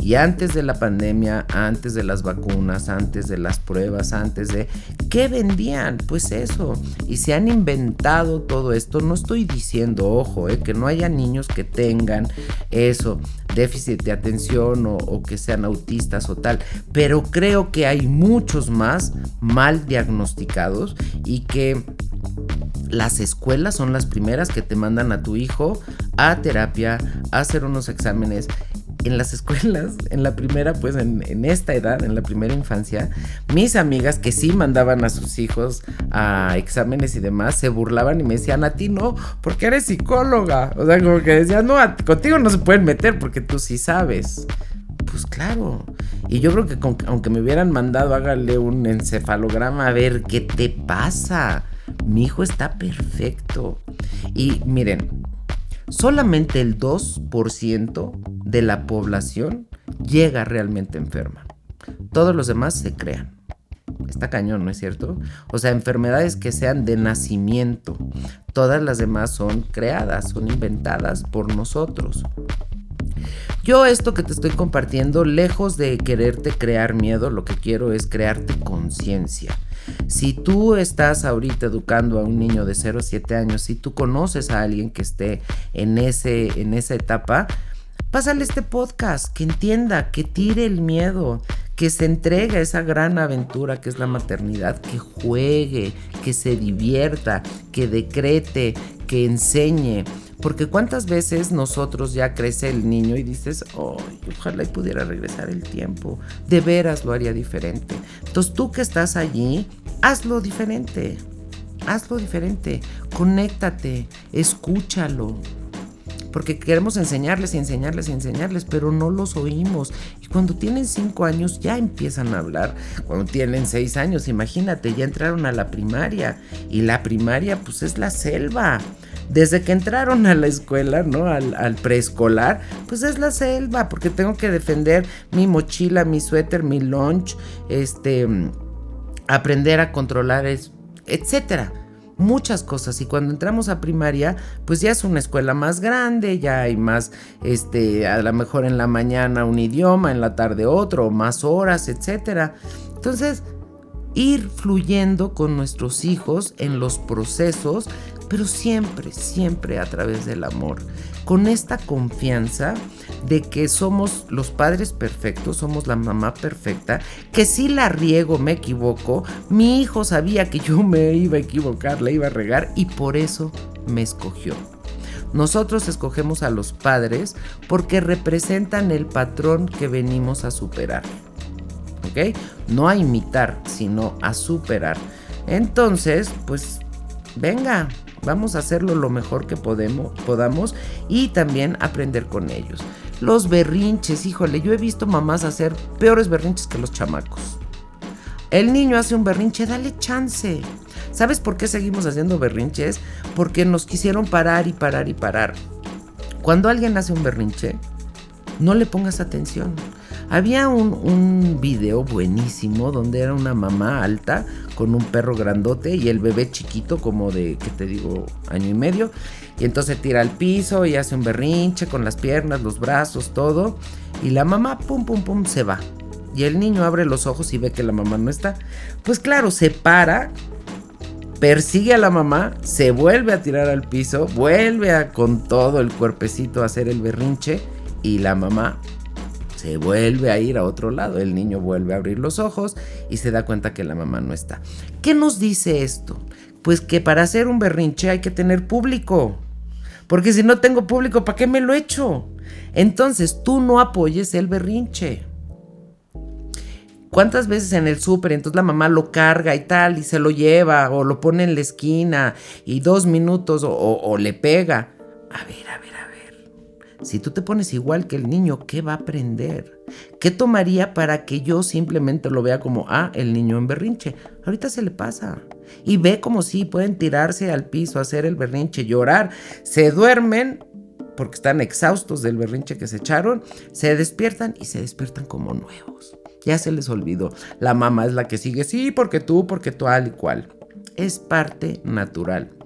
Speaker 2: Y antes de la pandemia, antes de las vacunas, antes de las pruebas, antes de... ¿Qué vendían? Pues eso. Y se han inventado todo esto. No estoy diciendo, ojo, eh, que no haya niños que tengan eso, déficit de atención o, o que sean autistas o tal. Pero creo que hay muchos más mal diagnosticados y que las escuelas son las primeras que te mandan a tu hijo a terapia, a hacer unos exámenes en las escuelas, en la primera, pues en, esta edad, en la primera infancia, mis amigas que sí mandaban a sus hijos a exámenes y demás, se burlaban y me decían, a ti no, porque eres psicóloga. O sea, como que decían, no, contigo no se pueden meter porque tú sí sabes. Pues claro. Y yo creo que aunque me hubieran mandado, hágale un encefalograma a ver qué te pasa. Mi hijo está perfecto. Y miren, solamente el 2% de la población llega realmente enferma. Todos los demás se crean. Está cañón, ¿no es cierto? O sea, enfermedades que sean de nacimiento. Todas las demás son creadas, son inventadas por nosotros. Yo esto que te estoy compartiendo, lejos de quererte crear miedo, lo que quiero es crearte conciencia. Si tú estás ahorita educando a un niño de 0 a 7 años, si tú conoces a alguien que esté en, ese, en esa etapa, pásale este podcast, que entienda, que tire el miedo, que se entregue a esa gran aventura que es la maternidad, que juegue, que se divierta, que decrete, que enseñe. Porque cuántas veces nosotros ya crece el niño y dices, oh, ojalá y pudiera regresar el tiempo. De veras lo haría diferente. Entonces tú que estás allí, hazlo diferente. Hazlo diferente. Conéctate. Escúchalo. Porque queremos enseñarles y enseñarles y enseñarles, pero no los oímos. Y cuando tienen cinco años ya empiezan a hablar. Cuando tienen seis años, imagínate, ya entraron a la primaria. Y la primaria pues es la selva desde que entraron a la escuela, ¿no? Al, preescolar, pues es la selva, porque tengo que defender mi mochila, mi suéter, mi lunch, este, aprender a controlar, es, etcétera. Muchas cosas. Y cuando entramos a primaria, pues ya es una escuela más grande, ya hay más, este, a lo mejor en la mañana un idioma, en la tarde otro, más horas, etcétera. Entonces, ir fluyendo con nuestros hijos en los procesos pero siempre, siempre a través del amor, con esta confianza de que somos los padres perfectos, somos la mamá perfecta, que si la riego, me equivoco, mi hijo sabía que yo me iba a equivocar, le iba a regar y por eso me escogió. Nosotros escogemos a los padres porque representan el patrón que venimos a superar. ¿Ok? No a imitar, sino a superar. Entonces, pues, venga, Vamos a hacerlo lo mejor que podemos, podamos y también aprender con ellos. Los berrinches, híjole, yo he visto mamás hacer peores berrinches que los chamacos. El niño hace un berrinche, dale chance. ¿Sabes por qué seguimos haciendo berrinches? Porque nos quisieron parar y parar y parar. Cuando alguien hace un berrinche, no le pongas atención. Había un, un, video buenísimo donde era una mamá alta con un perro grandote y el bebé chiquito como de, ¿qué te digo?, año y medio. Y entonces tira al piso y hace un berrinche con las piernas, los brazos, todo. Y la mamá, pum, pum, pum, se va. Y el niño abre los ojos y ve que la mamá no está. Pues claro, se para, persigue a la mamá, se vuelve a tirar al piso, vuelve a con todo el cuerpecito a hacer el berrinche y la mamá se vuelve a ir a otro lado. El niño vuelve a abrir los ojos y se da cuenta que la mamá no está. ¿Qué nos dice esto? Pues que para hacer un berrinche hay que tener público. Porque si no tengo público, ¿para qué me lo echo? Entonces tú no apoyes el berrinche. ¿Cuántas veces en el súper entonces la mamá lo carga y tal y se lo lleva o lo pone en la esquina y dos minutos o, le pega? A ver, a ver. Si tú te pones igual que el niño, ¿qué va a aprender? ¿Qué tomaría para que yo simplemente lo vea como, ah, el niño en berrinche? Ahorita se le pasa. Y ve como si pueden tirarse al piso, hacer el berrinche, llorar, se duermen porque están exhaustos del berrinche que se echaron, se despiertan y se despiertan como nuevos. Ya se les olvidó. La mamá es la que sigue, sí, porque tú, porque tú, al y cual. Es parte natural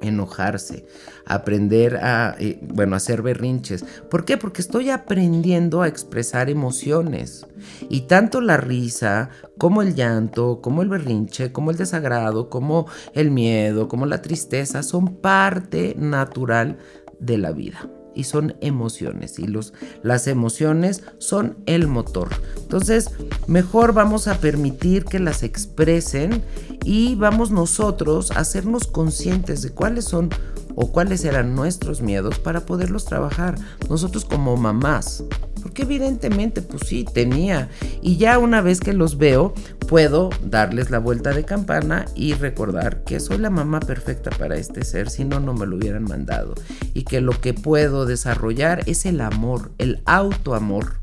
Speaker 2: enojarse, aprender a, eh, bueno, hacer berrinches. ¿Por qué? Porque estoy aprendiendo a expresar emociones. Y tanto la risa, como el llanto, como el berrinche, como el desagrado, como el miedo, como la tristeza, son parte natural de la vida y son emociones y los, las emociones son el motor. Entonces, mejor vamos a permitir que las expresen y vamos nosotros a hacernos conscientes de cuáles son o cuáles eran nuestros miedos para poderlos trabajar. Nosotros como mamás, Porque evidentemente, pues sí, tenía. Y ya una vez que los veo, puedo darles la vuelta de campana y recordar que soy la mamá perfecta para este ser, si no, no me lo hubieran mandado. Y que lo que puedo desarrollar es el amor, el autoamor.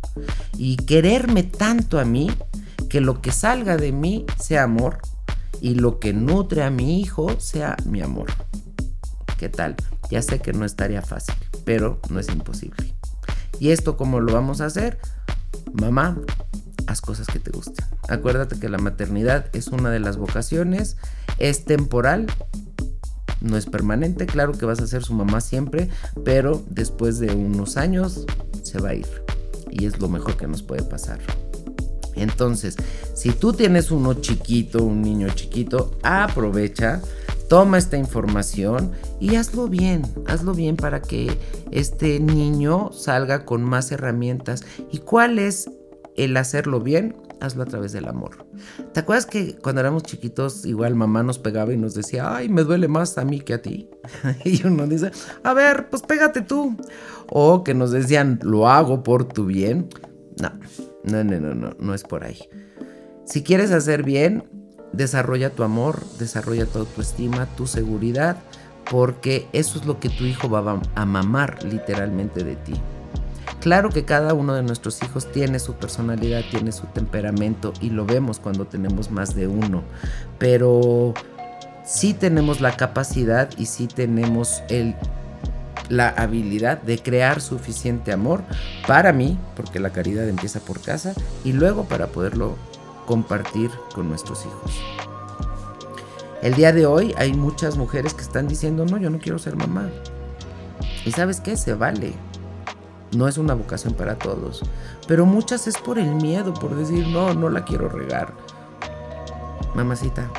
Speaker 2: Y quererme tanto a mí, que lo que salga de mí sea amor y lo que nutre a mi hijo sea mi amor. ¿Qué tal? Ya sé que no estaría fácil, pero no es imposible. ¿Y esto cómo lo vamos a hacer? Mamá, haz cosas que te gusten. Acuérdate que la maternidad es una de las vocaciones, es temporal, no es permanente, claro que vas a ser su mamá siempre, pero después de unos años se va a ir. Y es lo mejor que nos puede pasar. Entonces, si tú tienes uno chiquito, un niño chiquito, aprovecha, toma esta información y hazlo bien, hazlo bien para que este niño salga con más herramientas. ¿Y cuál es el hacerlo bien? Hazlo a través del amor. ¿Te acuerdas que cuando éramos chiquitos igual mamá nos pegaba y nos decía, ay, me duele más a mí que a ti? y uno dice, a ver, pues pégate tú. O que nos decían, lo hago por tu bien. No, no, no, no, no, no es por ahí. Si quieres hacer bien, desarrolla tu amor, desarrolla tu autoestima, tu seguridad, porque eso es lo que tu hijo va a mamar literalmente de ti. Claro que cada uno de nuestros hijos tiene su personalidad, tiene su temperamento y lo vemos cuando tenemos más de uno, pero sí tenemos la capacidad y sí tenemos la habilidad de crear suficiente amor para mí, porque la caridad empieza por casa, y luego para poderlo compartir con nuestros hijos. El día de hoy hay muchas mujeres que están diciendo, no, yo no quiero ser mamá. Y sabes qué, se vale. No es una vocación para todos. Pero muchas es por el miedo, por decir, no, no la quiero regar. Mamacita,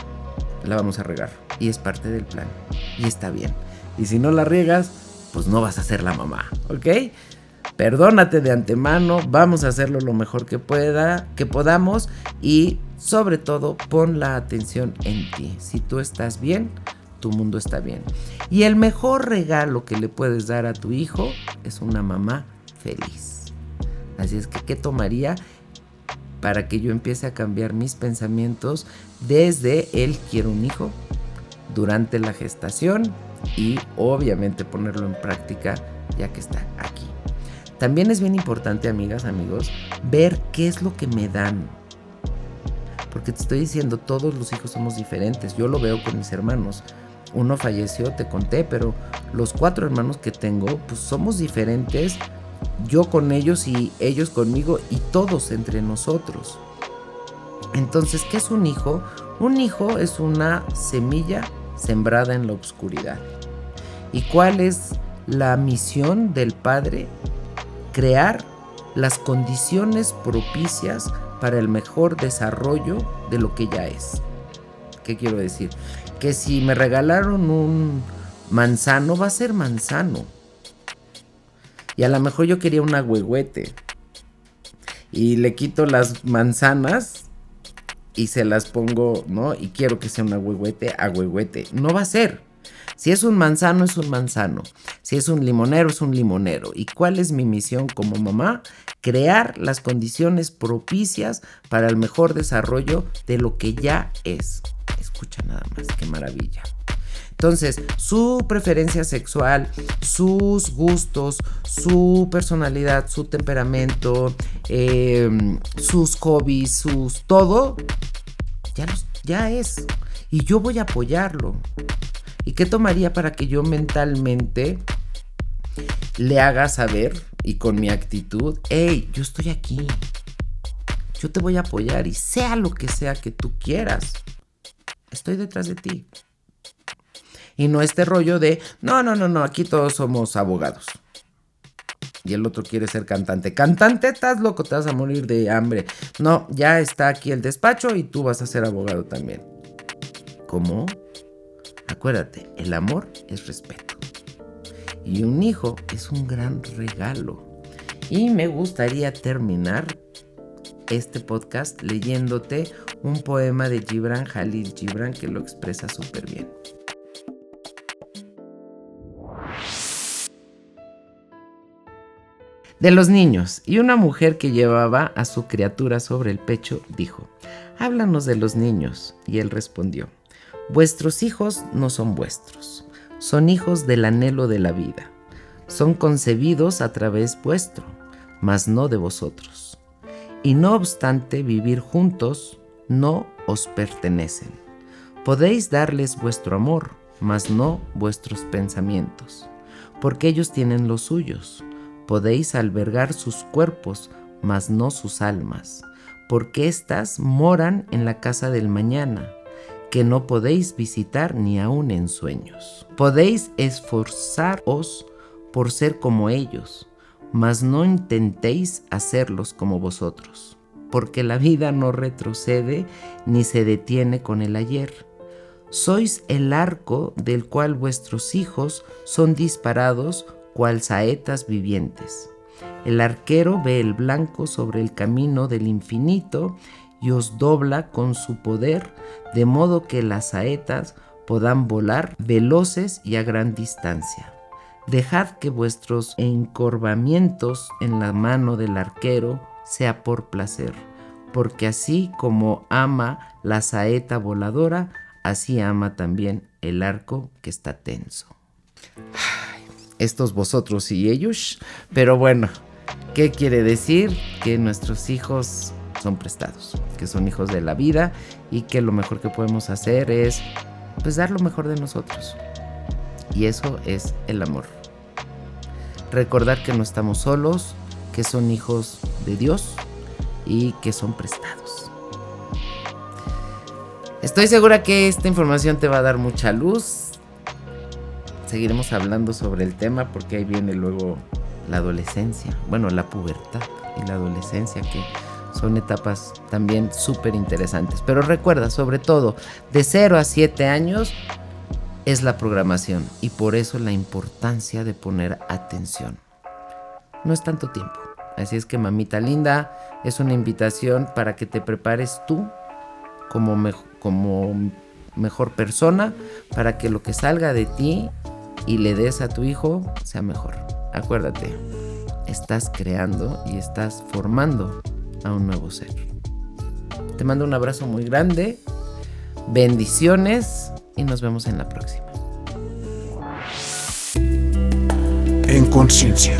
Speaker 2: la vamos a regar. Y es parte del plan. Y está bien. Y si no la riegas, pues no vas a ser la mamá, ¿ok? Perdónate de antemano, vamos a hacerlo lo mejor que pueda, que podamos y sobre todo pon la atención en ti. Si tú estás bien, tu mundo está bien. Y el mejor regalo que le puedes dar a tu hijo es una mamá feliz. Así es que, ¿qué tomaría para que yo empiece a cambiar mis pensamientos desde el quiero un hijo, durante la gestación, y obviamente ponerlo en práctica ya que está aquí. También es bien importante, amigas, amigos, ver qué es lo que me dan. Porque te estoy diciendo, todos los hijos somos diferentes. Yo lo veo con mis hermanos. Uno falleció, te conté, pero los cuatro hermanos que tengo, pues somos diferentes. Yo con ellos y ellos conmigo y todos entre nosotros. Entonces, ¿qué es un hijo? Un hijo es una semilla sembrada en la oscuridad. ¿Y cuál es la misión del Padre? Crear las condiciones propicias para el mejor desarrollo de lo que ya es. ¿Qué quiero decir? Que si me regalaron un manzano, va a ser manzano. Y a lo mejor yo quería un agüehuete. Y le quito las manzanas y se las pongo, ¿no? Y quiero que sea un agüehuete, agüehuete. No va a ser. Si es un manzano, es un manzano. Si es un limonero, es un limonero. ¿Y cuál es mi misión como mamá? Crear las condiciones propicias para el mejor desarrollo de lo que ya es. Escucha nada más, qué maravilla. Entonces, su preferencia sexual, sus gustos, su personalidad, su temperamento, em, sus hobbies, sus todo, ya, ya es. Y yo voy a apoyarlo. ¿Y qué tomaría para que yo mentalmente le haga saber y con mi actitud, hey, yo estoy aquí. Yo te voy a apoyar y sea lo que sea que tú quieras, estoy detrás de ti. Y no este rollo de, no, no, no, no, aquí todos somos abogados. Y el otro quiere ser cantante. Cantante, estás loco, te vas a morir de hambre. No, ya está aquí el despacho y tú vas a ser abogado también. ¿Cómo? Acuérdate, el amor es respeto. Y un hijo es un gran regalo. Y me gustaría terminar este podcast leyéndote un poema de Gibran Jalil Gibran que lo expresa súper bien. De los niños, y una mujer que llevaba a su criatura sobre el pecho dijo, Háblanos de los niños. Y él respondió, Vuestros hijos no son vuestros, son hijos del anhelo de la vida. Son concebidos a través vuestro, mas no de vosotros. Y no obstante vivir juntos, no os pertenecen. Podéis darles vuestro amor, mas no vuestros pensamientos, porque ellos tienen los suyos. Podéis albergar sus cuerpos, mas no sus almas, porque éstas moran en la casa del mañana, que no podéis visitar ni aun en sueños. Podéis esforzaros por ser como ellos, mas no intentéis hacerlos como vosotros, porque la vida no retrocede ni se detiene con el ayer sois el arco del cual vuestros hijos son disparados cual saetas vivientes. El arquero ve el blanco sobre el camino del infinito y os dobla con su poder, de modo que las saetas puedan volar veloces y a gran distancia. Dejad que vuestros encorvamientos en la mano del arquero sea por placer, porque así como ama la saeta voladora, así ama también el arco que está tenso. estos vosotros y ellos, pero bueno, ¿qué quiere decir? Que nuestros hijos son prestados, que son hijos de la vida y que lo mejor que podemos hacer es pues dar lo mejor de nosotros. Y eso es el amor. Recordar que no estamos solos, que son hijos de Dios y que son prestados. Estoy segura que esta información te va a dar mucha luz. Seguiremos hablando sobre el tema porque ahí viene luego la adolescencia, bueno, la pubertad y la adolescencia que son etapas también súper interesantes. Pero recuerda, sobre todo, de 0 a 7 años es la programación y por eso la importancia de poner atención. No es tanto tiempo. Así es que mamita linda, es una invitación para que te prepares tú como, como mejor persona para que lo que salga de ti y le des a tu hijo sea mejor. Acuérdate, estás creando y estás formando a un nuevo ser. Te mando un abrazo muy grande, bendiciones y nos vemos en la próxima.
Speaker 1: En conciencia.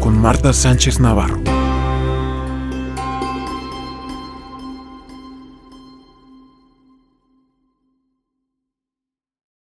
Speaker 1: Con Marta Sánchez Navarro.